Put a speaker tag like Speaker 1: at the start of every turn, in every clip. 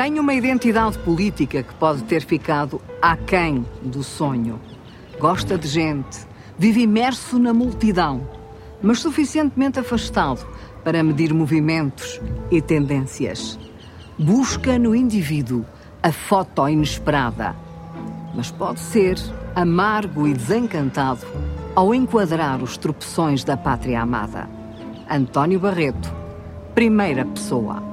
Speaker 1: Tem uma identidade política que pode ter ficado aquém do sonho. Gosta de gente, vive imerso na multidão, mas suficientemente afastado para medir movimentos e tendências. Busca no indivíduo a foto inesperada, mas pode ser amargo e desencantado ao enquadrar os tropeções da pátria amada. António Barreto, primeira pessoa.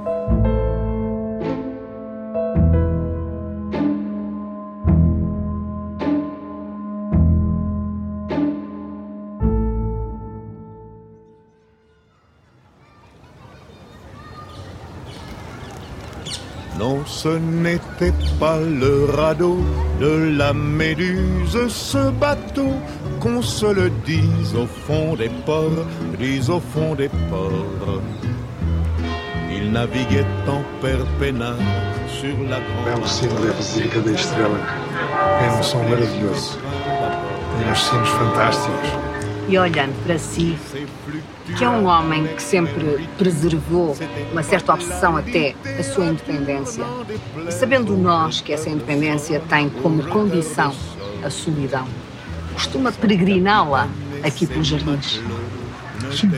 Speaker 2: Ce n'était pas le radeau de la Méduse, ce bateau, qu'on se le dise au fond des ports, dise au fond des ports. Il naviguait en peinard sur la grande...
Speaker 3: Belo sino da Basílica da Estrela. É um som maravilhoso. Tem uns sinos fantásticos.
Speaker 1: E olhando para si, que é um homem que sempre preservou uma certa obsessão até a sua independência, e sabendo nós que essa independência tem como condição a solidão, costuma peregriná-la aqui pelos jardins.
Speaker 3: Sim.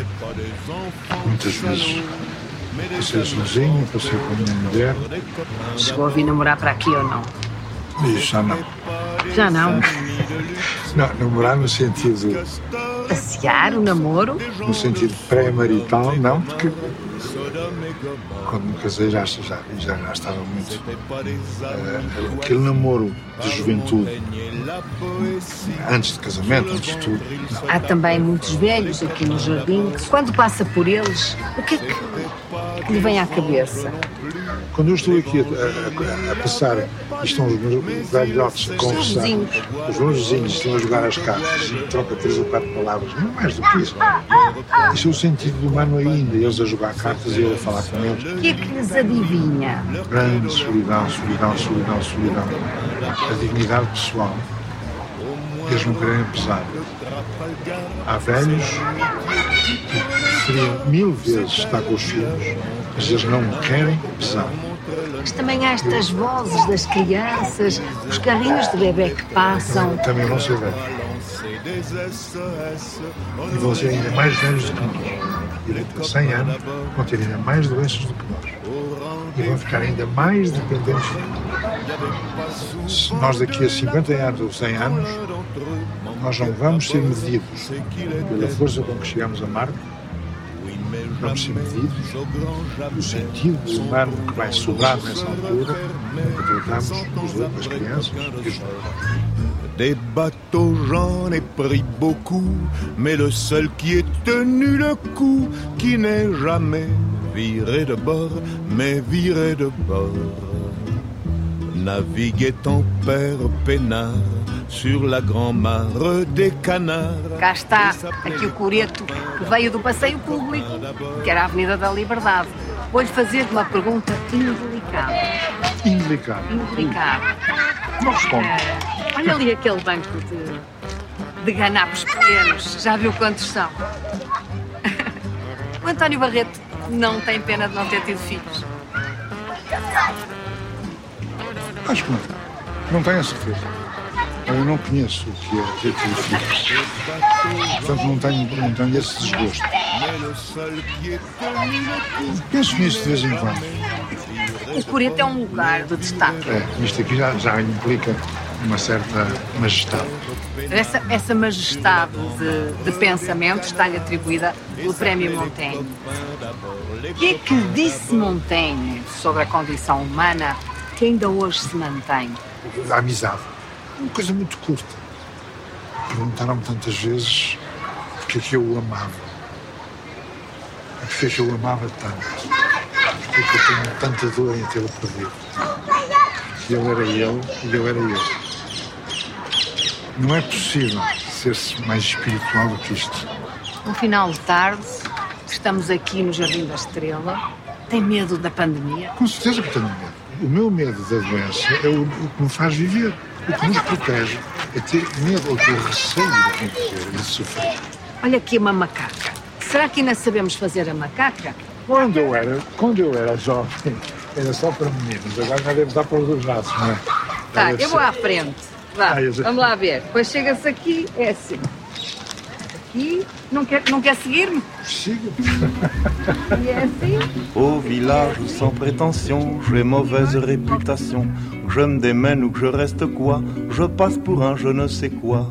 Speaker 3: Muitas vezes passei sozinho, passei com a minha mulher.
Speaker 1: Chegou a vir namorar para aqui ou não?
Speaker 3: E já não.
Speaker 1: Já não.
Speaker 3: Não, namorar no sentido,
Speaker 1: Passear, o namoro?
Speaker 3: no sentido pré-marital, não, porque quando me casei já, já, já, já estava muito. eh, aquele namoro de juventude, antes de casamento, antes de tudo. Não.
Speaker 1: Há também muitos velhos aqui no jardim que, quando passa por eles, o que é que lhe vem à cabeça?
Speaker 3: Quando eu estou aqui a, a- a passar estão os meus velhotes a conversar, os meus vizinhos estão a jogar as cartas troca três ou quatro palavras, não mais do que isso. Isso é o sentido humano ainda, eles a jogar cartas e eu a falar com eles.
Speaker 1: O que é que lhes adivinha?
Speaker 3: Grande solidão, solidão, solidão, solidão. A dignidade pessoal, eles não querem pesar. Há velhos que preferiam mil vezes estar com os filhos, mas eles não querem pesar.
Speaker 1: Mas também há estas vozes das crianças, os carrinhos de bebê que passam.
Speaker 3: Também vão ser velhos. E vão ser ainda mais velhos do que nós. E daqui a 100 anos vão ter ainda mais doenças do que nós. E vão ficar ainda mais dependentes do nós. Se nós daqui a 50 anos ou 100 anos, nós não vamos ser medidos pela força com que chegamos a Marte,
Speaker 2: Des bateaux, j'en ai pris beaucoup, mais le seul qui ait tenu le coup, qui n'est jamais viré de bord, mais viré de bord, naviguait en père peinard sur la grand-mare des canards.
Speaker 1: Cá está, aqui o coreto que veio do passeio público, que era a Avenida da Liberdade. Vou-lhe fazer uma pergunta indelicada.
Speaker 3: Indelicado.
Speaker 1: Indelicada.
Speaker 3: Não responde.
Speaker 1: Olha ali aquele banco de, de ganapos pequenos. Já viu quantos são? O António Barreto não tem pena de não ter tido filhos.
Speaker 3: Acho que não. Não tenho a certeza. Eu não conheço o que é ter tido filhos. Portanto, não tenho, não tenho esse desgosto. Penso nisso de vez em quando.
Speaker 1: O coreto é um lugar de destaque.
Speaker 3: É, isto aqui já, já implica uma certa majestade.
Speaker 1: Essa, essa majestade de, de pensamento está-lhe atribuída pelo Prémio Montaigne. O que é que disse Montaigne sobre a condição humana que ainda hoje se mantém?
Speaker 3: A amizade. Uma coisa muito curta. Perguntaram-me tantas vezes porque é que eu o amava. Porque é que eu o amava tanto. Porque é que eu tenho tanta dor em tê-lo perdido. E ele era ele e eu era eu. Não é possível ser-se mais espiritual do que isto.
Speaker 1: Um final de tarde, estamos aqui no Jardim da Estrela. Tem medo da pandemia?
Speaker 3: Com certeza que tenho medo. O meu medo da doença é o, o que me faz viver. O que nos protege é ter medo ou ter receio de acontecer e de sofrer.
Speaker 1: Olha aqui uma macaca. Será que ainda sabemos fazer a macaca?
Speaker 3: Quando eu era, quando eu era jovem, era só para meninos. Agora já devo dar para os braços, não é?
Speaker 1: Tá, eu vou à frente. Vá,
Speaker 3: Ah, já-
Speaker 1: vamos lá ver. Depois chega-se aqui, é assim. Aqui, não quer, não quer seguir-me?
Speaker 3: Siga.
Speaker 1: E é assim.
Speaker 4: Au village sans prétention, j'ai mauvaise réputation. Je me démène ou que je reste quoi, je passe pour un je ne sais quoi.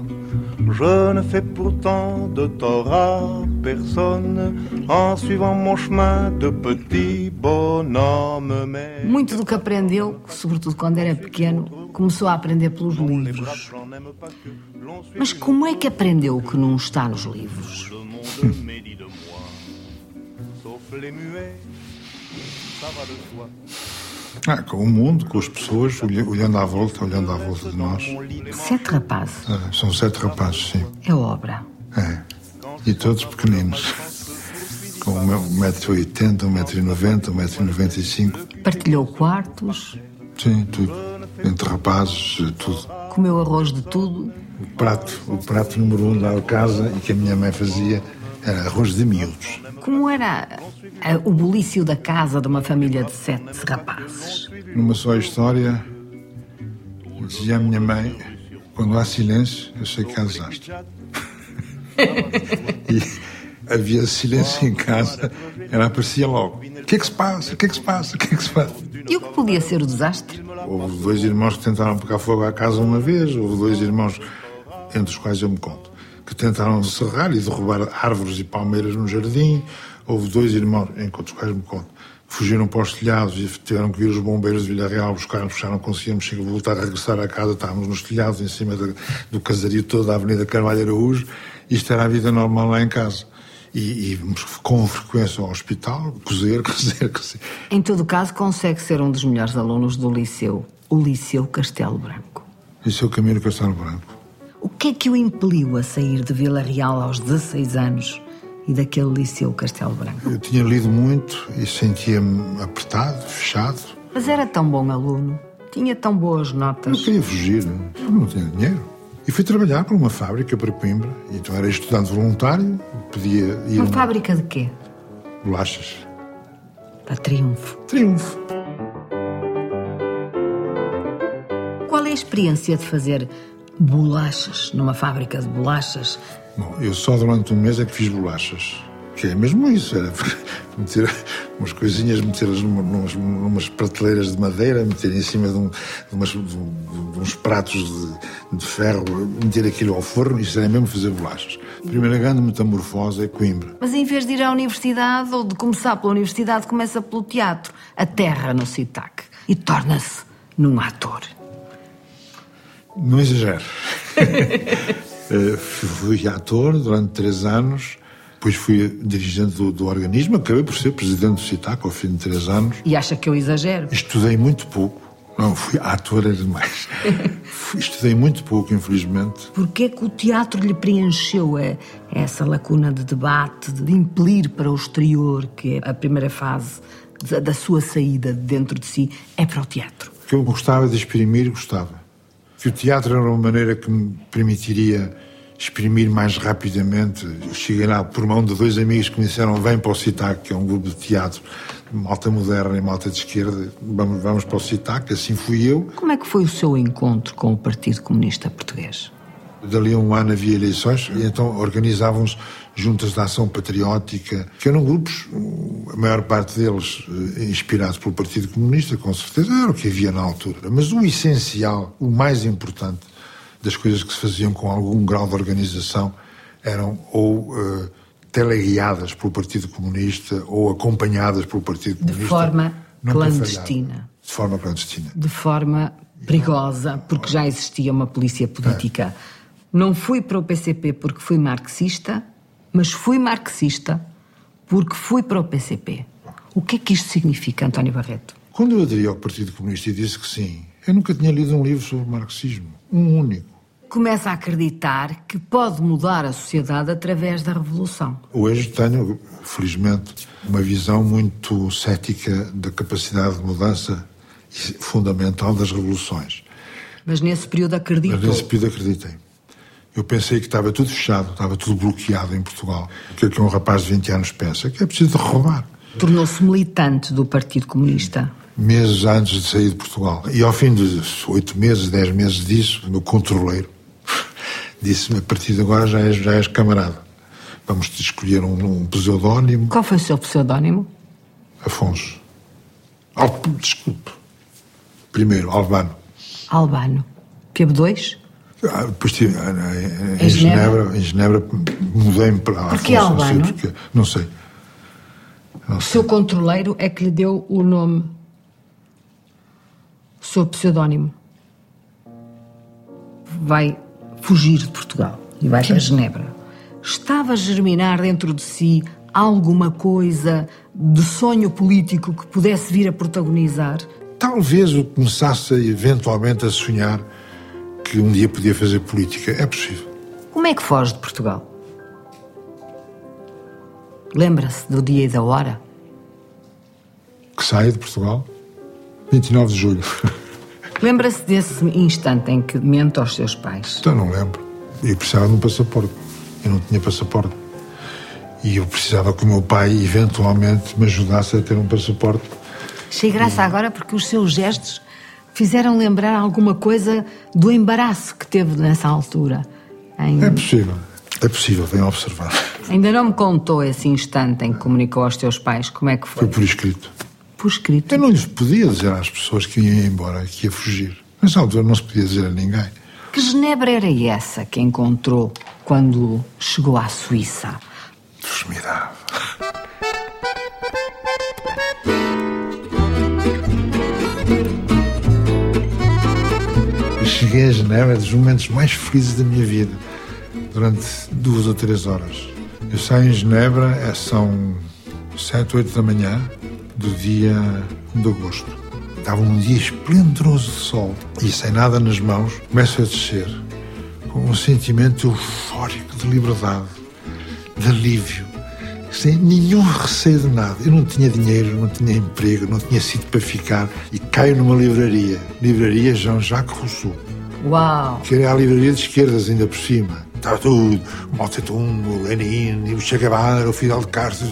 Speaker 4: Je ne fais pourtant de tort à personne en suivant mon chemin de petit bonhomme. Mais
Speaker 1: Muito do que aprendeu, sobretudo quando era pequeno, começou a aprender pelos livros. Mas como é que aprendeu o que não está nos livros?
Speaker 3: Ah, com o mundo, com as pessoas, olha- olhando à volta, olhando à volta de nós.
Speaker 1: Sete rapazes.
Speaker 3: Ah, são sete rapazes, sim.
Speaker 1: É obra.
Speaker 3: É. E todos pequeninos. Com 1,80m, 1,90m, 1,95m.
Speaker 1: Partilhou quartos,
Speaker 3: Sim, tudo. Entre rapazes, tudo.
Speaker 1: comeu arroz de tudo.
Speaker 3: O prato, o prato número um da casa e que a minha mãe fazia era arroz de miúdos.
Speaker 1: Como era o bulício da casa de uma família de sete rapazes?
Speaker 3: Numa só história, dizia a minha mãe: quando há silêncio, eu sei que há desastre. e havia silêncio em casa, ela aparecia logo: o que é que se passa? O que é que se passa? O que é que se passa?
Speaker 1: E o que podia ser o desastre?
Speaker 3: Houve dois irmãos que tentaram pegar fogo à casa uma vez, houve dois irmãos, entre os quais eu me conto, que tentaram serrar e derrubar árvores e palmeiras no jardim. Houve dois irmãos, entre os quais me conto, que fugiram para os telhados e tiveram que vir os bombeiros de Villarreal buscar, buscar, não conseguíamos chegar, voltar a regressar à casa, estávamos nos telhados, em cima da- do casario todo da Avenida Carvalho Araújo. Isto era a vida normal lá em casa. E, e com frequência ao hospital, cozer, cozer, cozer.
Speaker 1: Em todo caso, consegue ser um dos melhores alunos do liceu, o Liceu Castelo Branco.
Speaker 3: Isso o caminho do Castelo Branco.
Speaker 1: O que é que o impeliu a sair de Vila Real aos 16 anos e daquele Liceu Castelo Branco?
Speaker 3: Eu tinha lido muito e sentia-me apertado, fechado.
Speaker 1: Mas era tão bom aluno, tinha tão boas notas.
Speaker 3: queria fugir, não tinha dinheiro. E fui trabalhar para uma fábrica para Coimbra. Então era estudante voluntário, podia ir
Speaker 1: Uma
Speaker 3: a
Speaker 1: fábrica de quê?
Speaker 3: bolachas.
Speaker 1: Para triunfo.
Speaker 3: Triunfo.
Speaker 1: Qual é a experiência de fazer bolachas numa fábrica de bolachas?
Speaker 3: Bom, eu só durante um mês é que fiz bolachas. Que é mesmo isso, era meter umas coisinhas, metê-las numa- numas, numas prateleiras de madeira, meter em cima de, um- de umas- de de uns pratos de, ferro, meter aquilo ao forno, isso era mesmo fazer bolachas. A primeira grande metamorfose é Coimbra.
Speaker 1: Mas em vez de ir à universidade ou de começar pela universidade, começa pelo teatro. Aterra no CITAC e torna-se num ator.
Speaker 3: Não exagero. Eh, fui ator durante três anos, depois fui dirigente do, do organismo, acabei por ser presidente do CITAC ao fim de três anos.
Speaker 1: E acha que eu exagero?
Speaker 3: Estudei muito pouco. Não, fui ator era demais. Estudei muito pouco, infelizmente.
Speaker 1: Porquê é que o teatro lhe preencheu a- essa lacuna de debate, de impelir para o exterior, que é a primeira fase da- da sua saída de dentro de si, é para o teatro?
Speaker 3: Que eu gostava de exprimir, gostava. Que o teatro era uma maneira que me permitiria exprimir mais rapidamente. Eu cheguei lá por mão de dois amigos que me disseram: vem para o CITAC, que é um grupo de teatro, malta moderna e malta de esquerda, vamos, vamos para o CITAC. Assim fui eu.
Speaker 1: Como é que foi o seu encontro com o Partido Comunista Português?
Speaker 3: Dali a um ano havia eleições e então organizavam-se juntas de ação patriótica, que eram grupos, a maior parte deles eh, inspirados pelo Partido Comunista, com certeza, era o que havia na altura. Mas o essencial, o mais importante das coisas que se faziam com algum grau de organização eram ou eh, teleguiadas pelo Partido Comunista ou acompanhadas pelo Partido Comunista.
Speaker 1: forma
Speaker 3: Nunca
Speaker 1: clandestina.
Speaker 3: De forma clandestina.
Speaker 1: De forma perigosa, porque já existia uma polícia política. Não fui para o PCP porque fui marxista, mas fui marxista porque fui para o PCP. O que é que isto significa, António Barreto?
Speaker 3: Quando eu aderi ao Partido Comunista e disse que sim, eu nunca tinha lido um livro sobre marxismo. Um único.
Speaker 1: Começa a acreditar que pode mudar a sociedade através da revolução.
Speaker 3: Hoje tenho, felizmente, uma visão muito cética da capacidade de mudança fundamental das revoluções.
Speaker 1: Mas nesse período
Speaker 3: Mas
Speaker 1: acreditou.
Speaker 3: nesse período acreditei. Eu pensei que estava tudo fechado, estava tudo bloqueado em Portugal. O que é que um rapaz de 20 anos pensa? Que é preciso roubar.
Speaker 1: Tornou-se militante do Partido Comunista.
Speaker 3: Meses antes de sair de Portugal. E ao fim de oito meses, dez meses disso, o meu controleiro disse-me: a partir de agora já és, já és camarada. Vamos te escolher um, um pseudónimo.
Speaker 1: Qual foi o seu pseudónimo?
Speaker 3: Afonso. Al, desculpe. Primeiro, Albano.
Speaker 1: Albano. Teve dois?
Speaker 3: Ah, depois tive, ah, em, em Genebra, em Genebra mudei-me para
Speaker 1: Afonso. Porquê Albano?
Speaker 3: Não sei. Porque, não sei.
Speaker 1: Não o seu controleiro é que lhe deu o nome, seu pseudónimo. Vai fugir de Portugal e vai para Genebra. Estava a germinar dentro de si alguma coisa de sonho político que pudesse vir a protagonizar?
Speaker 3: Talvez eu começasse eventualmente a sonhar que um dia podia fazer política. É possível.
Speaker 1: Como é que foge de Portugal? Lembra-se do dia e da hora?
Speaker 3: Que saia de Portugal? 29 de julho.
Speaker 1: Lembra-se desse instante em que mente aos seus pais?
Speaker 3: Então não lembro. Eu precisava de um passaporte. Eu não tinha passaporte. E eu precisava que o meu pai, eventualmente, me ajudasse a ter um passaporte.
Speaker 1: Achei graça e... agora porque os seus gestos fizeram lembrar alguma coisa do embaraço que teve nessa altura.
Speaker 3: Em... É possível. É possível, bem observado.
Speaker 1: Ainda não me contou esse instante em que comunicou aos teus pais como é que foi?
Speaker 3: Foi por escrito.
Speaker 1: Por escrito?
Speaker 3: Eu não lhes podia dizer às pessoas que iam embora, que ia fugir. Nessa altura não se podia dizer a ninguém.
Speaker 1: Que Genebra era essa que encontrou quando chegou à Suíça?
Speaker 3: Formidável. Cheguei a Genebra, é dos momentos mais felizes da minha vida, durante duas ou três horas. Eu saio em Genebra, é, são sete, oito da manhã do dia de agosto. Estava um dia esplendoroso de sol e sem nada nas mãos, começo a descer com um sentimento eufórico de liberdade, de alívio, sem nenhum receio de nada. Eu não tinha dinheiro, não tinha emprego, não tinha sítio para ficar e caio numa livraria, livraria Jean-Jacques Rousseau.
Speaker 1: Uau!
Speaker 3: Que era a livraria de esquerdas ainda por cima. Estava tudo, o Mao Tse-tung, o Lenin, o Che Guevara, o Fidel Castro,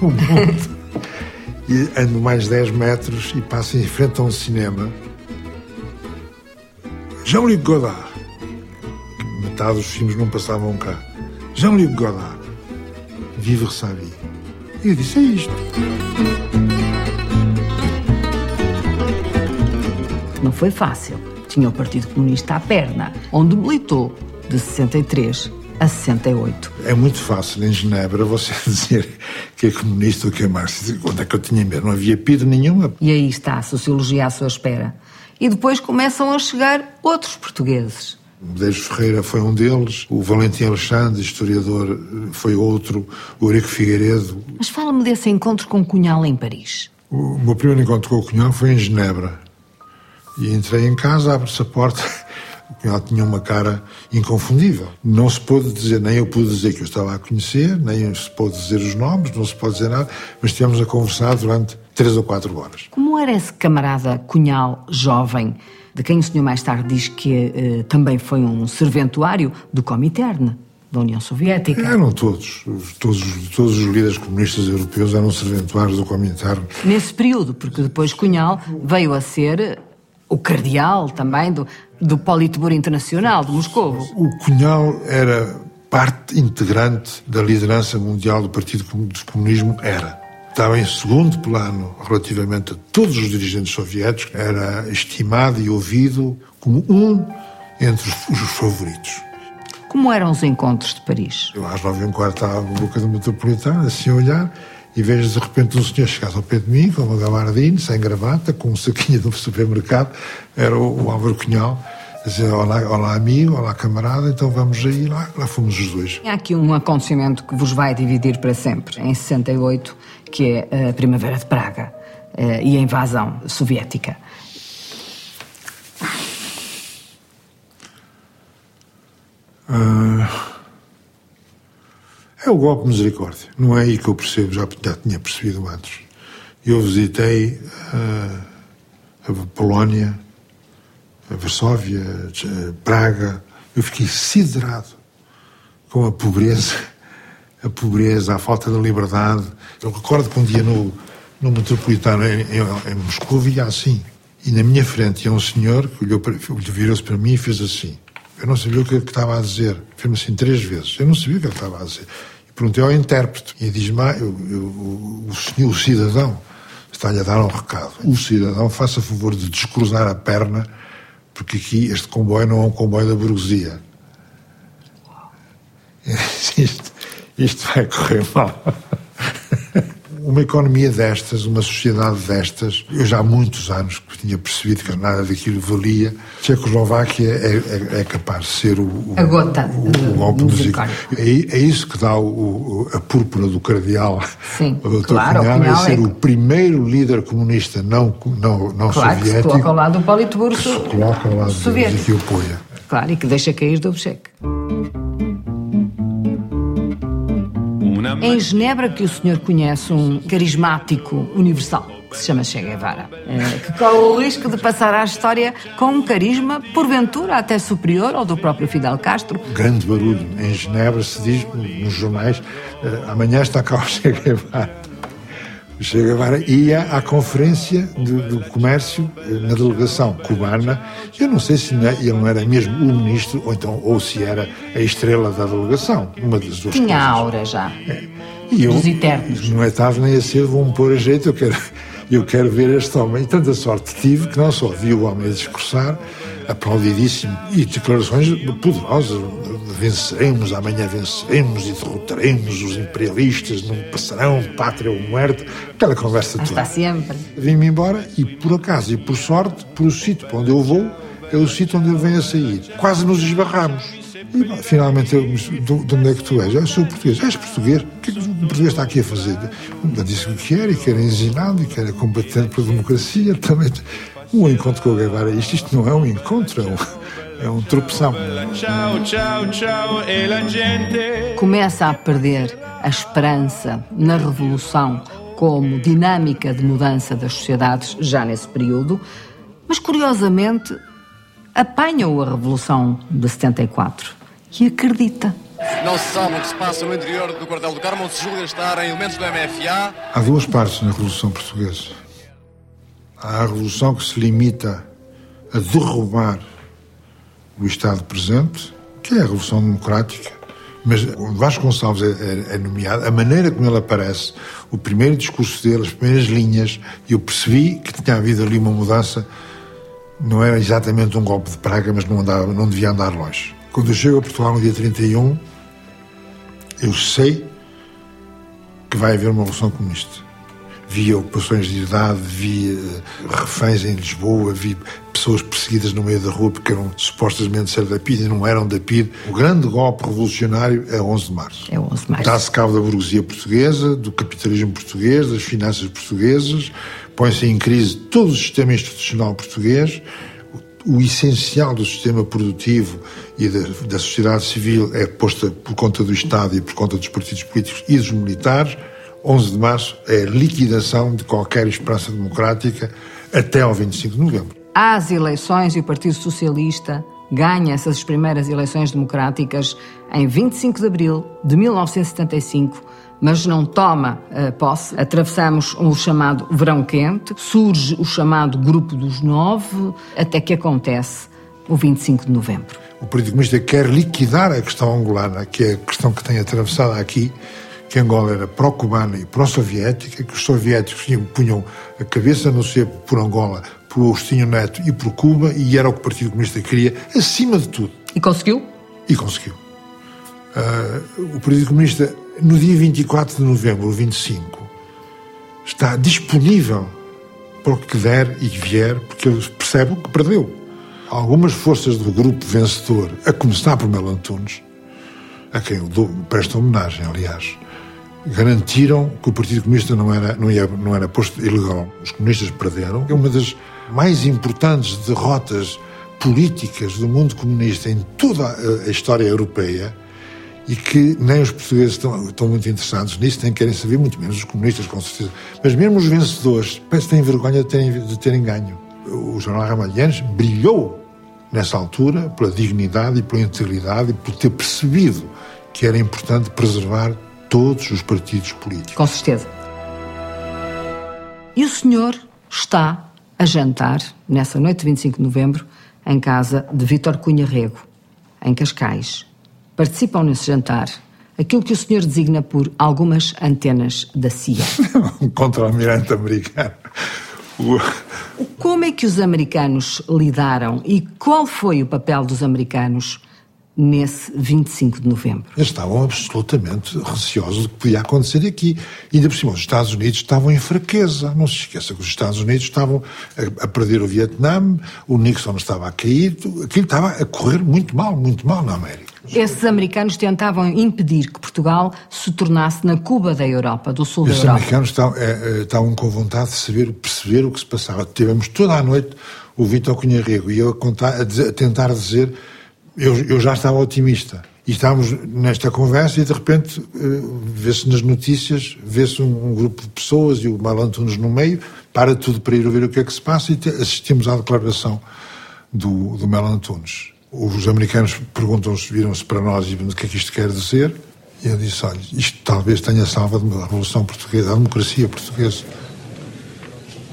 Speaker 3: o mundo. E ando mais 10 metros e passo em frente a um cinema. Jean-Luc Godard. Metade dos filmes não passavam cá. Jean-Luc Godard. Vivre sa vie. E eu disse: é isto.
Speaker 1: Não foi fácil. Tinha o Partido Comunista à perna, onde militou de 63 a 68.
Speaker 3: É muito fácil em Genebra você dizer que é comunista ou que é marxista. Quando é que eu tinha medo? Não havia PID nenhuma.
Speaker 1: E aí está a sociologia à sua espera. E depois começam a chegar outros portugueses.
Speaker 3: Medeiros Ferreira foi um deles, o Valentim Alexandre, historiador, foi outro, o Eurico Figueiredo.
Speaker 1: Mas fala-me desse encontro com Cunhal em Paris.
Speaker 3: O meu primeiro encontro com o Cunhal foi em Genebra. E entrei em casa, abre-se a porta ela tinha uma cara inconfundível. Não se pôde dizer, nem eu pude dizer que eu estava a conhecer, nem se pôde dizer os nomes, não se pode dizer nada, mas estivemos a conversar durante três ou quatro horas.
Speaker 1: Como era esse camarada Cunhal jovem, de quem o senhor mais tarde diz que eh, também foi um serventuário do Comintern? Da União Soviética.
Speaker 3: Eram todos, todos, todos os líderes comunistas europeus eram serventuários do Comintern.
Speaker 1: Nesse período, porque depois Cunhal veio a ser o cardeal também do, do Politburo Internacional de Moscou.
Speaker 3: O Cunhal era parte integrante da liderança mundial do Partido do Comunismo, era. Estava em segundo plano relativamente a todos os dirigentes soviéticos, era estimado e ouvido como um entre os, os favoritos.
Speaker 1: Como eram os encontros de Paris?
Speaker 3: Eu às nove e um quarto estava na boca do metropolitano, assim a olhar, e vejo de repente um senhor chegar ao pé de mim com uma gabardine, sem gravata, com um saquinho do supermercado, era o, o Álvaro Cunhal, dizer olá, olá amigo, olá camarada, então vamos aí, lá, lá fomos os dois.
Speaker 1: Há aqui um acontecimento que vos vai dividir para sempre, em 68, que é a Primavera de Praga eh, e a invasão soviética.
Speaker 3: Uh... É o golpe de misericórdia. Não é aí que eu percebo, já, já tinha percebido antes. Eu visitei uh, a Polónia, a Varsóvia, a Praga. Eu fiquei siderado com a pobreza, a pobreza, a falta de liberdade. Eu recordo que um dia no, no metropolitano em, em, em Moscou via assim. E na minha frente ia um senhor que olhou virou-se para mim e fez assim. Eu não sabia o que, é que estava a dizer. Fez-me assim três vezes. Eu não sabia o que, é que estava a dizer. Perguntei ao intérprete. E diz-me, ah, eu, eu, o, senhor, o cidadão está-lhe a dar um recado. O cidadão faça favor de descruzar a perna, porque aqui este comboio não é um comboio da burguesia. Isto, isto vai correr mal uma economia destas, uma sociedade destas, eu já há muitos anos que tinha percebido que nada daquilo valia. Tchecoslováquia é, é, é capaz de ser o, o,
Speaker 1: a gota
Speaker 3: o, o golpe músico. É, é isso que dá o, a púrpura do cardeal
Speaker 1: Sim,
Speaker 3: ao Dr.
Speaker 1: claro,
Speaker 3: Cunhal, é ser
Speaker 1: é...
Speaker 3: o primeiro líder comunista não, não, não
Speaker 1: claro,
Speaker 3: soviético.
Speaker 1: Que se coloca ao lado do Politburo
Speaker 3: se coloca ao lado
Speaker 1: soviético.
Speaker 3: e que o apoia.
Speaker 1: Claro, e que deixa cair do cheque. Em Genebra que o senhor conhece um carismático universal que se chama Che Guevara, eh, que corre o risco de passar à história com um carisma, porventura até superior ao do próprio Fidel Castro.
Speaker 3: Grande barulho. Em Genebra se diz nos jornais: eh, amanhã está cá o Che Guevara. O Che Guevara ia à conferência do, do, comércio eh, na delegação cubana. Eu não sei se não, é, ele não era mesmo o ministro ou então ou se era a estrela da delegação. Uma das duas
Speaker 1: Tinha
Speaker 3: coisas.
Speaker 1: aura já.
Speaker 3: É. E eu,
Speaker 1: dos eternos.
Speaker 3: Não é tarde nem a cedo, vão pôr a jeito. Eu quero, eu quero ver este homem. E tanta sorte tive que não só vi o homem a discursar, aplaudidíssimo, e declarações poderosas venceremos, amanhã venceremos e derrotaremos os imperialistas, não passarão, pátria ou muerte, aquela conversa
Speaker 1: toda.
Speaker 3: Está
Speaker 1: sempre.
Speaker 3: Vim-me embora e, por acaso e por sorte, por o sítio para onde eu vou, é o sítio onde ele vem a sair. Quase nos esbarramos. E finalmente, eu, de onde é que tu és? Eu sou português. És português? O que é que o português está aqui a fazer? Eu disse o que era, e que era ensinado, e que era combatente pela democracia. Também. Um encontro com o Guevara, isto, isto não é um encontro, é um é um tropeção.
Speaker 1: Começa a perder a esperança na revolução como dinâmica de mudança das sociedades já nesse período, mas curiosamente apanha-o a revolução de 74 e acredita.
Speaker 5: Não se sabe o que se passa no interior do quartel do Carmo, onde se julga estar em elementos do MFA.
Speaker 3: Há duas partes na Revolução Portuguesa. A revolução que se limita a derrubar o Estado presente, que é a Revolução Democrática, mas Vasco Gonçalves é, é, é, nomeado, a maneira como ele aparece, o primeiro discurso dele, as primeiras linhas, eu percebi que tinha havido ali uma mudança, não era exatamente um golpe de praga, mas não, andava, não devia andar longe. Quando eu chego a Portugal no dia 31, eu sei que vai haver uma revolução comunista vi ocupações de idade, vi uh, reféns em Lisboa, vi pessoas perseguidas no meio da rua porque eram supostamente ser da PID e não eram da PID. O grande golpe revolucionário é 11 de março.
Speaker 1: É 11 de março.
Speaker 3: Dá-se cabo da burguesia portuguesa, do capitalismo português, das finanças portuguesas, põe-se em crise todo o sistema institucional português, o essencial do sistema produtivo e da, da sociedade civil é posta por conta do Estado e por conta dos partidos políticos e dos militares 11 de março é a liquidação de qualquer esperança democrática até ao 25 de novembro.
Speaker 1: Às eleições e o Partido Socialista ganha essas primeiras eleições democráticas em 25 de abril de 1975, mas não toma uh, posse. Atravessamos o chamado verão quente, surge o chamado Grupo dos Nove, até que acontece o 25 de novembro.
Speaker 3: O Partido Comunista quer liquidar a questão angolana, que é a questão que tem atravessado aqui, que Angola era pró-cubana e pró-soviética, que os soviéticos punham a cabeça no cepo por Angola, por Agostinho Neto e por Cuba, e era o que o Partido Comunista queria, acima de tudo.
Speaker 1: E conseguiu?
Speaker 3: E conseguiu. Uh, o Partido Comunista, no dia 24 de novembro, 25, está disponível para o que der e que vier, porque ele percebe que perdeu. Algumas forças do grupo vencedor, a começar por Melo Antunes, a quem eu dou, presto homenagem, aliás, garantiram que o Partido Comunista não era, não, ia, não era posto ilegal. Os comunistas perderam. É uma das mais importantes derrotas políticas do mundo comunista em toda a história europeia e que nem os portugueses estão, estão muito interessados nisso, nem querem saber, muito menos os comunistas, com certeza. Mas mesmo os vencedores parece que têm vergonha de terem, de terem ganho. O jornal Ramalhianes brilhou nessa altura pela dignidade e pela integridade e por ter percebido que era importante preservar todos os partidos políticos.
Speaker 1: Com certeza. E o senhor está a jantar, nessa noite de 25 de novembro, em casa de Vítor Cunha Rego, em Cascais. Participam nesse jantar aquilo que o senhor designa por algumas antenas da CIA.
Speaker 3: um contra-almirante americano.
Speaker 1: Como é que os americanos lidaram e qual foi o papel dos americanos nesse 25 de novembro?
Speaker 3: Eles estavam absolutamente receosos do que podia acontecer aqui. E ainda por cima, os Estados Unidos estavam em fraqueza. Não se esqueça que os Estados Unidos estavam a, perder o Vietnã, o Nixon estava a cair, aquilo estava a correr muito mal, muito mal na América.
Speaker 1: Esses americanos tentavam impedir que Portugal se tornasse na Cuba da Europa, do sul
Speaker 3: Esses
Speaker 1: da Europa.
Speaker 3: Os americanos estavam, é, estavam, com vontade de saber, perceber o que se passava. Tivemos toda a noite o Vitor Cunha Rego e eu a, contar, a, dizer, a tentar dizer, eu, eu, já estava otimista. E estávamos nesta conversa e de repente uh, vê-se nas notícias, vê-se um, um, grupo de pessoas e o Malantunes no meio, para tudo para ir ver o que é que se passa e assistimos à declaração do, do Melantunes. Os americanos perguntam-se, viram-se para nós e o que é que isto quer dizer. E eu disse: olha, isto talvez tenha salvado a Revolução Portuguesa, a democracia portuguesa.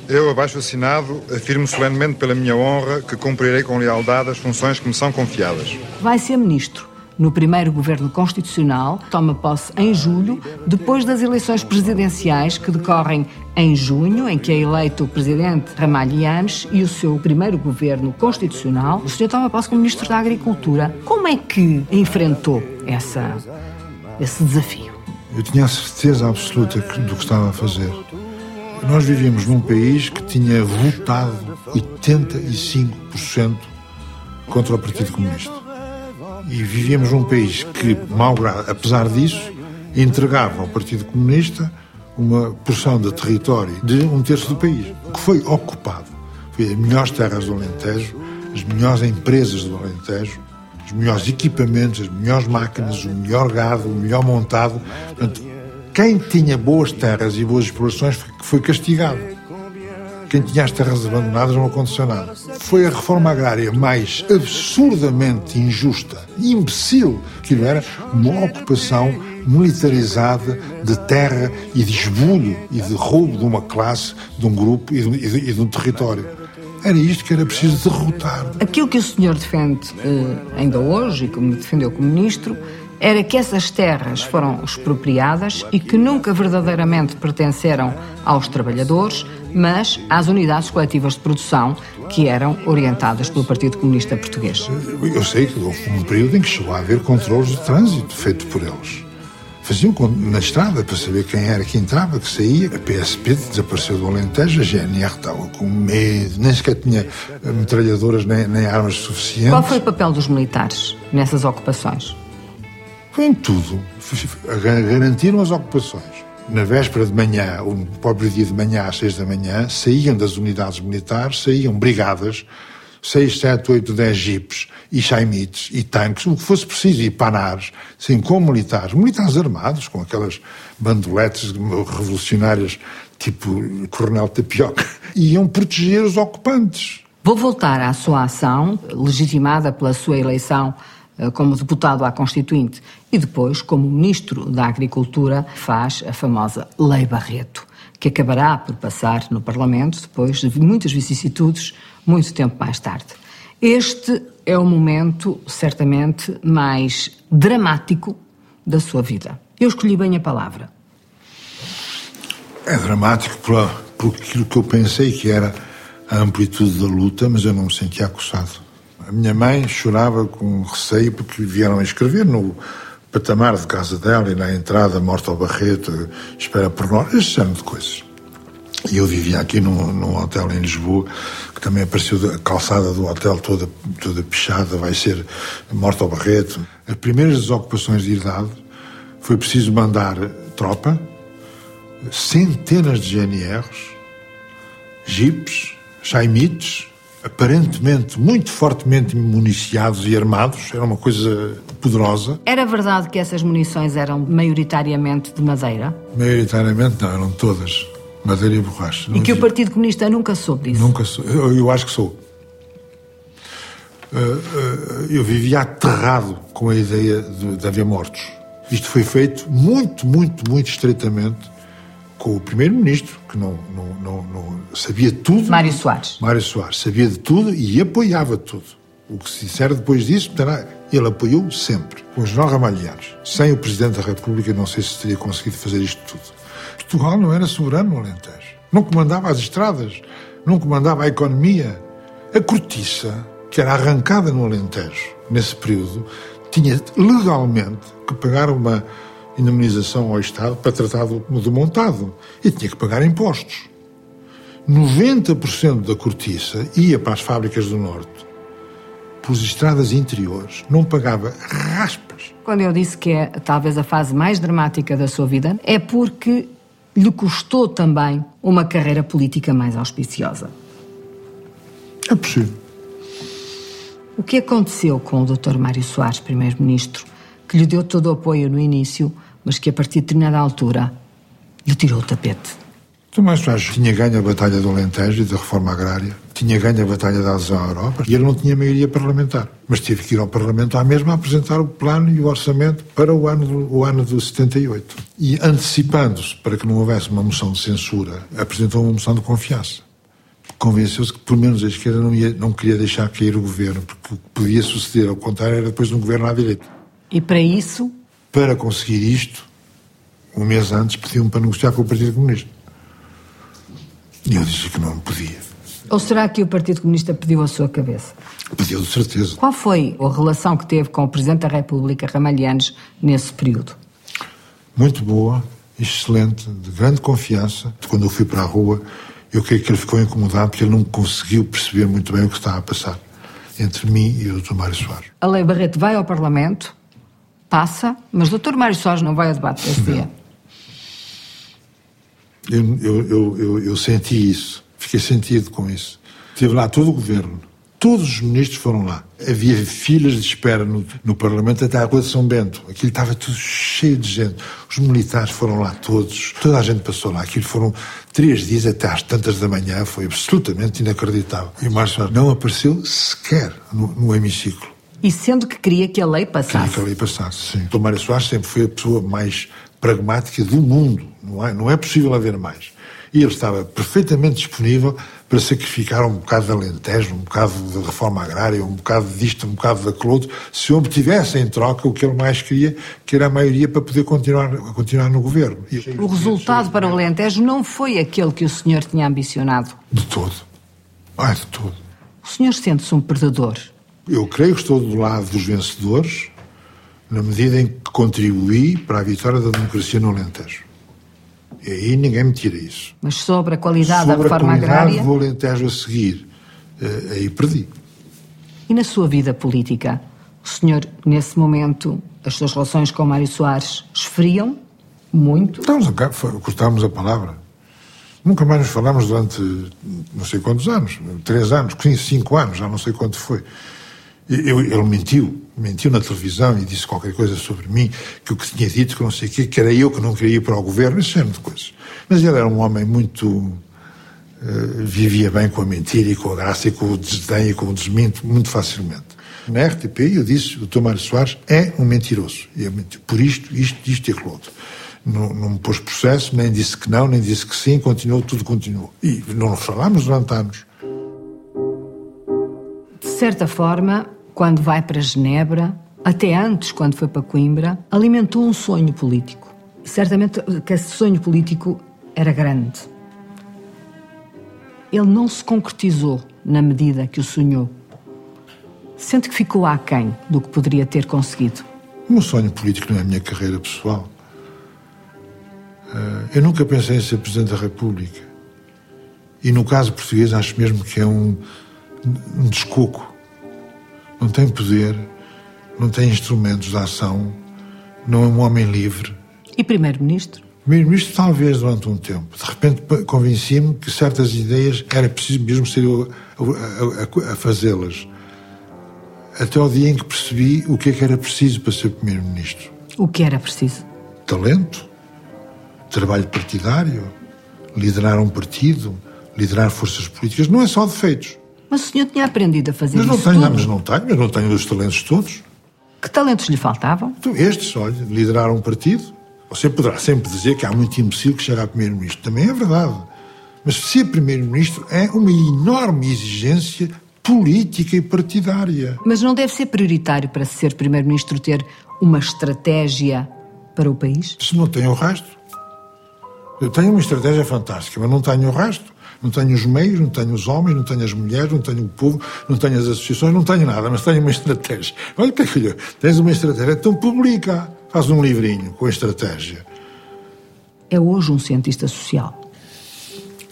Speaker 6: Eu, abaixo assinado, afirmo solenemente pela minha honra que cumprirei com lealdade as funções que me são confiadas.
Speaker 1: Vai ser ministro no primeiro governo constitucional, toma posse em julho, depois das eleições presidenciais que decorrem em junho, em que é eleito o presidente Ramalhianes e o seu primeiro governo constitucional. O senhor toma posse como ministro da Agricultura. Como é que enfrentou essa, esse desafio?
Speaker 3: Eu tinha a certeza absoluta do que estava a fazer. Nós vivíamos num país que tinha votado 85% contra o Partido Comunista e vivíamos num país que, malgrado, apesar disso, entregava ao Partido Comunista uma porção de território de um terço do país, que foi ocupado. Foi as melhores terras do Alentejo, as melhores empresas do Alentejo, os melhores equipamentos, as melhores máquinas, o melhor gado, o melhor montado. Portanto, quem tinha boas terras e boas explorações foi castigado quem tinha as terras abandonadas não aconteceu nada. Foi a reforma agrária mais absurdamente injusta, imbecil, que era uma ocupação militarizada de terra e de esbulho e de roubo de uma classe, de um grupo e de, e de, e de um território. Era isto que era preciso derrotar.
Speaker 1: Aquilo que o senhor defende eh, ainda hoje, e como defendeu como ministro, era que essas terras foram expropriadas e que nunca verdadeiramente pertenceram aos trabalhadores, mas às unidades coletivas de produção que eram orientadas pelo Partido Comunista Português.
Speaker 3: Eu sei que houve um período em que chegou a haver controles de trânsito feito por eles. Faziam na estrada para saber quem era que entrava, que saía. A PSP desapareceu do Alentejo, a GNR estava com medo, nem sequer tinha metralhadoras nem, nem armas suficientes.
Speaker 1: Qual foi o papel dos militares nessas ocupações?
Speaker 3: Em tudo. Garantiram as ocupações. Na véspera de manhã, o próprio dia de manhã, às seis da manhã, saíam das unidades militares, saíam brigadas, seis, sete, oito, dez jipes e chaimites e tanques, o que fosse preciso, e panares, sim, com militares, militares armados, com aquelas bandoletes revolucionárias tipo Coronel Tapioca, iam proteger os ocupantes.
Speaker 1: Vou voltar à sua ação, legitimada pela sua eleição como deputado à Constituinte e depois como Ministro da Agricultura, faz a famosa Lei Barreto, que acabará por passar no Parlamento depois de muitas vicissitudes, muito tempo mais tarde. Este é o momento, certamente, mais dramático da sua vida. Eu escolhi bem a palavra.
Speaker 3: É dramático por, por aquilo que eu pensei que era a amplitude da luta, mas eu não me sentia acossado. A minha mãe chorava com receio porque vieram a escrever no patamar de casa dela e na entrada morta ao Barreto, espera por nós, este género de coisas. E eu vivia aqui num, num, hotel em Lisboa, que também apareceu a calçada do hotel toda, toda pichada, vai ser morta ao Barreto. As primeiras desocupações de idade foi preciso mandar tropa, centenas de GNRs, jipes, chaimites, aparentemente muito fortemente municiados e armados, era uma coisa poderosa.
Speaker 1: Era verdade que essas munições eram maioritariamente de madeira?
Speaker 3: Maioritariamente não, eram todas. Madeira e borracha.
Speaker 1: E que o Partido Comunista nunca soube disso?
Speaker 3: Nunca soube. Eu, eu acho que sou. Uh, uh, eu vivia aterrado com a ideia de, de haver mortos. Isto foi feito muito, muito, muito estreitamente com o primeiro-ministro, que não, não, não, não, sabia tudo.
Speaker 1: Mário Soares.
Speaker 3: Mário Soares sabia de tudo e apoiava tudo. O que se disser depois disso, ele apoiou sempre. Com o general Ramalhianos, sem o Presidente da República, não sei se teria conseguido fazer isto tudo. Portugal não era soberano no Alentejo. Não comandava as estradas, não comandava a economia. A cortiça, que era arrancada no Alentejo, nesse período, tinha legalmente que pagar uma indemnização ao Estado para tratar do, do montado e tinha que pagar impostos. 90% da cortiça ia para as fábricas do Norte, por estradas interiores, não pagava raspas.
Speaker 1: Quando eu disse que é talvez a fase mais dramática da sua vida, é porque lhe custou também uma carreira política mais auspiciosa.
Speaker 3: É possível.
Speaker 1: O que aconteceu com o Dr. Mário Soares, Primeiro-Ministro, que lhe deu todo o apoio no início, mas que a partir de determinada altura lhe tirou o tapete?
Speaker 3: Tomás Soares tinha ganho a batalha do Alentejo e da reforma agrária, tinha ganho a batalha da adesão à Europa e ele não tinha maioria parlamentar. Mas teve que ir ao Parlamento à mesma apresentar o plano e o orçamento para o ano, do, o ano de 78. E antecipando-se para que não houvesse uma moção de censura, apresentou uma moção de confiança convenceu-se que pelo menos a esquerda não, ia, não queria deixar cair o governo, porque o que podia suceder, ao contrário, era depois de um governo à direita.
Speaker 1: E para isso?
Speaker 3: Para conseguir isto, um mês antes pediu-me para negociar com o Partido Comunista. E eu disse que não podia.
Speaker 1: Ou será que o Partido Comunista pediu a sua cabeça?
Speaker 3: Pediu, de certeza.
Speaker 1: Qual foi a relação que teve com o Presidente da República, Ramalhianes, nesse período?
Speaker 3: Muito boa, excelente, de grande confiança. Quando eu fui para a rua, eu creio que ele ficou incomodado porque ele não conseguiu perceber muito bem o que estava a passar entre mim e o Dr. Mário Soares.
Speaker 1: A Lei Barreto vai ao Parlamento, passa, mas o Dr. Mário Soares não vai ao debate desse dia.
Speaker 3: Eu, eu, eu, eu, senti isso, fiquei sentido com isso. Tive lá todo o governo, todos os ministros foram lá. Havia filas de espera no, no Parlamento até à Rua de São Bento. Aquilo estava tudo cheio de gente. Os militares foram lá todos, toda a gente passou lá. Aquilo foram três dias até às tantas da manhã, foi absolutamente inacreditável. E o Márcio não apareceu sequer no, no hemiciclo.
Speaker 1: E sendo que queria que a lei passasse.
Speaker 3: Queria que a lei passasse, sim. O Mário Soares sempre foi a pessoa mais pragmática do mundo. Não é, não é possível haver mais. E ele estava perfeitamente disponível para sacrificar um bocado de Alentejo, um bocado de reforma agrária, um bocado disto, um bocado daquele outro, se obtivesse em troca o que ele mais queria, que era a maioria para poder continuar, continuar no governo. E...
Speaker 1: O resultado para o Alentejo não foi aquele que o senhor tinha ambicionado?
Speaker 3: De todo. Ah, de todo.
Speaker 1: O senhor sente-se um perdedor?
Speaker 3: Eu creio que estou do lado dos vencedores, na medida em que contribuí para a vitória da democracia no Alentejo. E aí ninguém me tira isso.
Speaker 1: Mas sobre a qualidade
Speaker 3: sobre
Speaker 1: da reforma
Speaker 3: a qualidade
Speaker 1: agrária.
Speaker 3: do Alentejo a seguir, eh, aí perdi.
Speaker 1: E na sua vida política, o senhor, nesse momento, as suas relações com Mário Soares esfriam muito?
Speaker 3: Estamos a, cortámos a palavra. Nunca mais nos falámos durante não sei quantos anos, três anos, cinco anos, já não sei quanto foi. Eu, ele mentiu, mentiu na televisão e disse qualquer coisa sobre mim, que o que tinha dito, que não sei o quê, que era eu que não queria ir para o governo, esse género de coisas. Mas ele era um homem muito. Uh, vivia bem com a mentira e com a graça e com o desdém e com o desminto muito facilmente. Na RTP eu disse, o Tomário Soares é um mentiroso. E é por isto, isto, isto e aquilo outro. Não, não me pôs processo, nem disse que não, nem disse que sim, continuou, tudo continuou. E não falámos durante anos.
Speaker 1: De certa forma, quando vai para Genebra, até antes, quando foi para Coimbra, alimentou um sonho político. Certamente que esse sonho político era grande. Ele não se concretizou na medida que o sonhou. Sente que ficou aquém do que poderia ter conseguido.
Speaker 3: O meu sonho político não é a minha carreira pessoal. Eh, eu nunca pensei em ser Presidente da República. E no caso português, acho mesmo que é um, um descoco não tem poder, não tem instrumentos de ação, não é um homem livre.
Speaker 1: E primeiro-ministro?
Speaker 3: Primeiro-ministro, talvez durante um tempo. De repente convenci-me que certas ideias era preciso mesmo ser eu a, a, a fazê-las. Até ao dia em que percebi o que é que era preciso para ser primeiro-ministro.
Speaker 1: O que era preciso?
Speaker 3: Talento, trabalho partidário, liderar um partido, liderar forças políticas. Não é só defeitos.
Speaker 1: Mas o senhor tinha aprendido a fazer
Speaker 3: mas não
Speaker 1: isso
Speaker 3: tenho,
Speaker 1: tudo?
Speaker 3: Mas não tenho, mas não tenho os talentos todos.
Speaker 1: Que talentos lhe faltavam?
Speaker 3: Então, estes, olha, lideraram um partido. Você poderá sempre dizer que há muito imbecil que chega a primeiro-ministro. Também é verdade. Mas ser primeiro-ministro é uma enorme exigência política e partidária.
Speaker 1: Mas não deve ser prioritário para ser primeiro-ministro ter uma estratégia para o país?
Speaker 3: Se não tem o resto. Eu tenho uma estratégia fantástica, mas não tenho o resto. Não tenho os meios, não tenho os homens, não tenho as mulheres, não tenho o povo, não tenho as associações, não tenho nada, mas tenho uma estratégia. Olha o que é que. Tens uma estratégia, então publica. Faz um livrinho com a estratégia.
Speaker 1: É hoje um cientista social.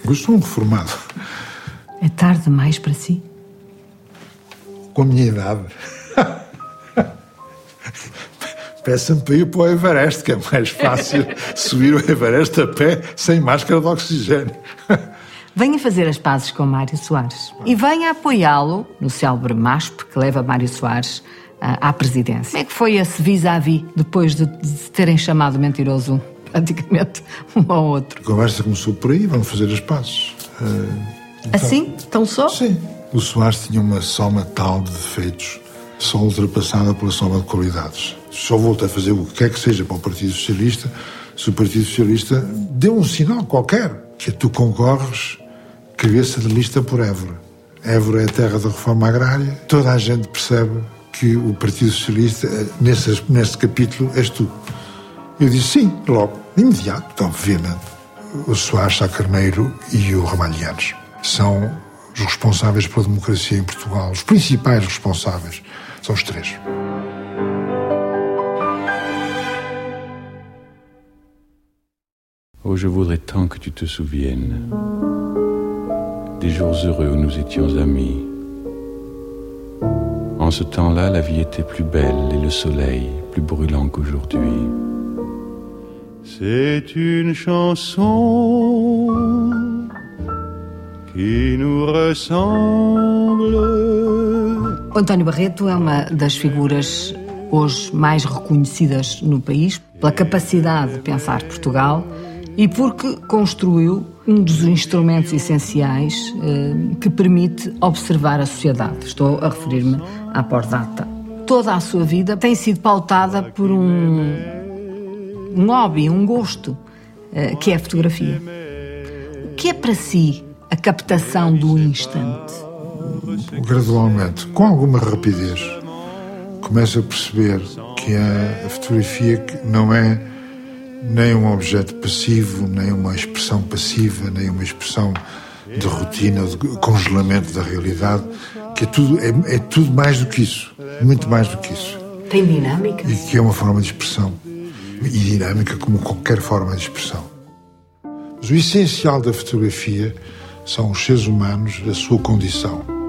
Speaker 3: Eu sou um reformado.
Speaker 1: É tarde demais para si?
Speaker 3: Com a minha idade. Peça-me para ir para o Everest, que é mais fácil subir o Everest a pé sem máscara de oxigênio.
Speaker 1: Venha fazer as pazes com Mário Soares e venha apoiá-lo no célebre MASP que leva Mário Soares à, à presidência. Como é que foi esse vis-à-vis depois de, de terem chamado mentiroso praticamente um ao outro?
Speaker 3: A conversa começou por aí, vamos fazer as pazes. Uh,
Speaker 1: então, assim? Tão só?
Speaker 3: Sim. O Soares tinha uma soma tal de defeitos, só ultrapassada pela soma de qualidades. Só volta a fazer o que quer que seja para o Partido Socialista se o Partido Socialista deu um sinal qualquer que tu concorres cabeça de lista por Évora. Évora é a terra da reforma agrária. Toda a gente percebe que o Partido Socialista, eh, nesse, nesse capítulo, és tu. Eu disse sim, logo, de imediato, obviamente. O Soares Sá Carneiro e o Ramalhianos são os responsáveis pela democracia em Portugal, os principais responsáveis. São os três.
Speaker 7: Oh, je voudrais tant que tu te souviennes des jours heureux où nous étions amis. En ce temps-là, la vie était plus belle et le soleil plus brûlant qu'aujourd'hui. C'est une chanson qui nous ressemble.
Speaker 1: António Barreto é uma das figuras hoje mais reconhecidas no país pela capacidade de pensar Portugal e porque construiu um dos instrumentos essenciais eh, que permite observar a sociedade. Estou a referir-me à Pordata. Toda a sua vida tem sido pautada por um, um hobby, um gosto, eh, que é a fotografia. O que é para si a captação do instante?
Speaker 3: Gradualmente, com alguma rapidez, começa a perceber que a fotografia não é nem um objeto passivo, nem uma expressão passiva, nem uma expressão de rotina, de congelamento da realidade, que é tudo, é, é tudo mais do que isso, muito mais do que isso.
Speaker 1: Tem dinâmica?
Speaker 3: E que é uma forma de expressão. E dinâmica como qualquer forma de expressão. Mas o essencial da fotografia são os seres humanos, a sua condição.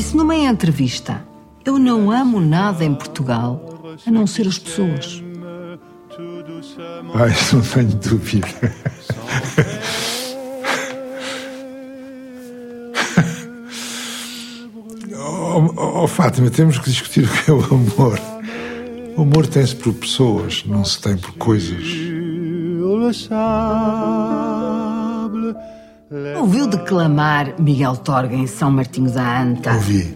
Speaker 1: Disse numa entrevista: Eu não amo nada em Portugal a não ser as pessoas.
Speaker 3: Ah, isso não tenho dúvida. oh, oh, Fátima, temos que discutir o que é o amor. O amor tem-se por pessoas, não se tem por coisas.
Speaker 1: Ouviu declamar Miguel Torga em São Martinho da Anta?
Speaker 3: Ouvi.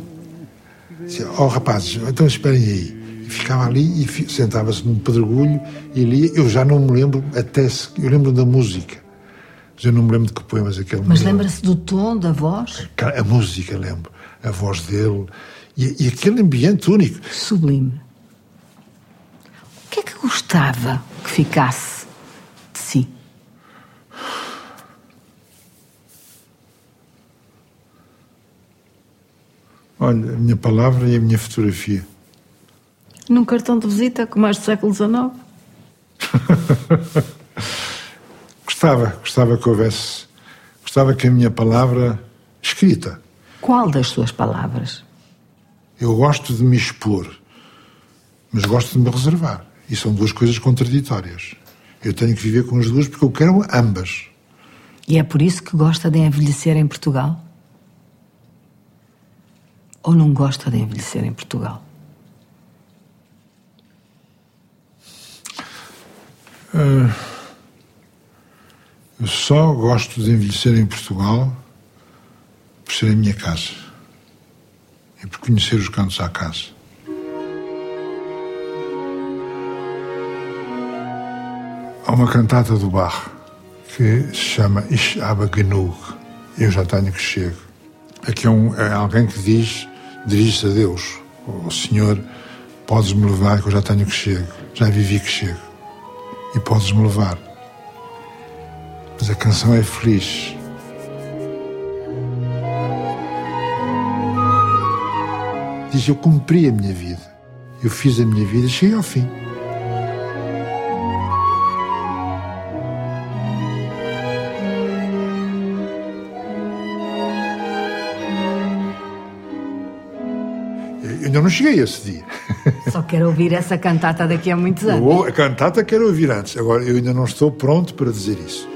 Speaker 3: Dizia, oh rapazes, então esperem aí. E ficava ali e sentava-se num pedregulho e lia. Eu já não me lembro, até se, eu lembro da música. Mas eu não me lembro de que poemas aquele
Speaker 1: Mas lembra-se do tom da voz?
Speaker 3: A, a música, lembro. A voz dele. E, e aquele ambiente único.
Speaker 1: Sublime. O que é que gostava que ficasse de si?
Speaker 3: Olha, a minha palavra e a minha fotografia.
Speaker 1: Num cartão de visita como este do século XIX?
Speaker 3: gostava, gostava que houvesse. Gostava que a minha palavra escrita.
Speaker 1: Qual das suas palavras?
Speaker 3: Eu gosto de me expor, mas gosto de me reservar. E são duas coisas contraditórias. Eu tenho que viver com as duas porque eu quero ambas.
Speaker 1: E é por isso que gosta de envelhecer em Portugal? Ou não gosta de envelhecer em Portugal?
Speaker 3: Uh, eu só gosto de envelhecer em Portugal por ser a minha casa e por conhecer os cantos à casa. Há uma cantata do Bach que se chama Ich habe genug. Eu já tenho que chego. Aqui é, um, é alguém que diz, dirige-se a Deus. O Senhor, podes-me levar que eu já tenho que chego. Já vivi que chego. E podes-me levar. Mas a canção é feliz. Diz: Eu cumpri a minha vida. Eu fiz a minha vida cheguei ao fim. Cheguei a esse dia.
Speaker 1: Só quero ouvir essa cantata daqui a muitos anos.
Speaker 3: Eu, a cantata quero ouvir antes. Agora, eu ainda não estou pronto para dizer isso.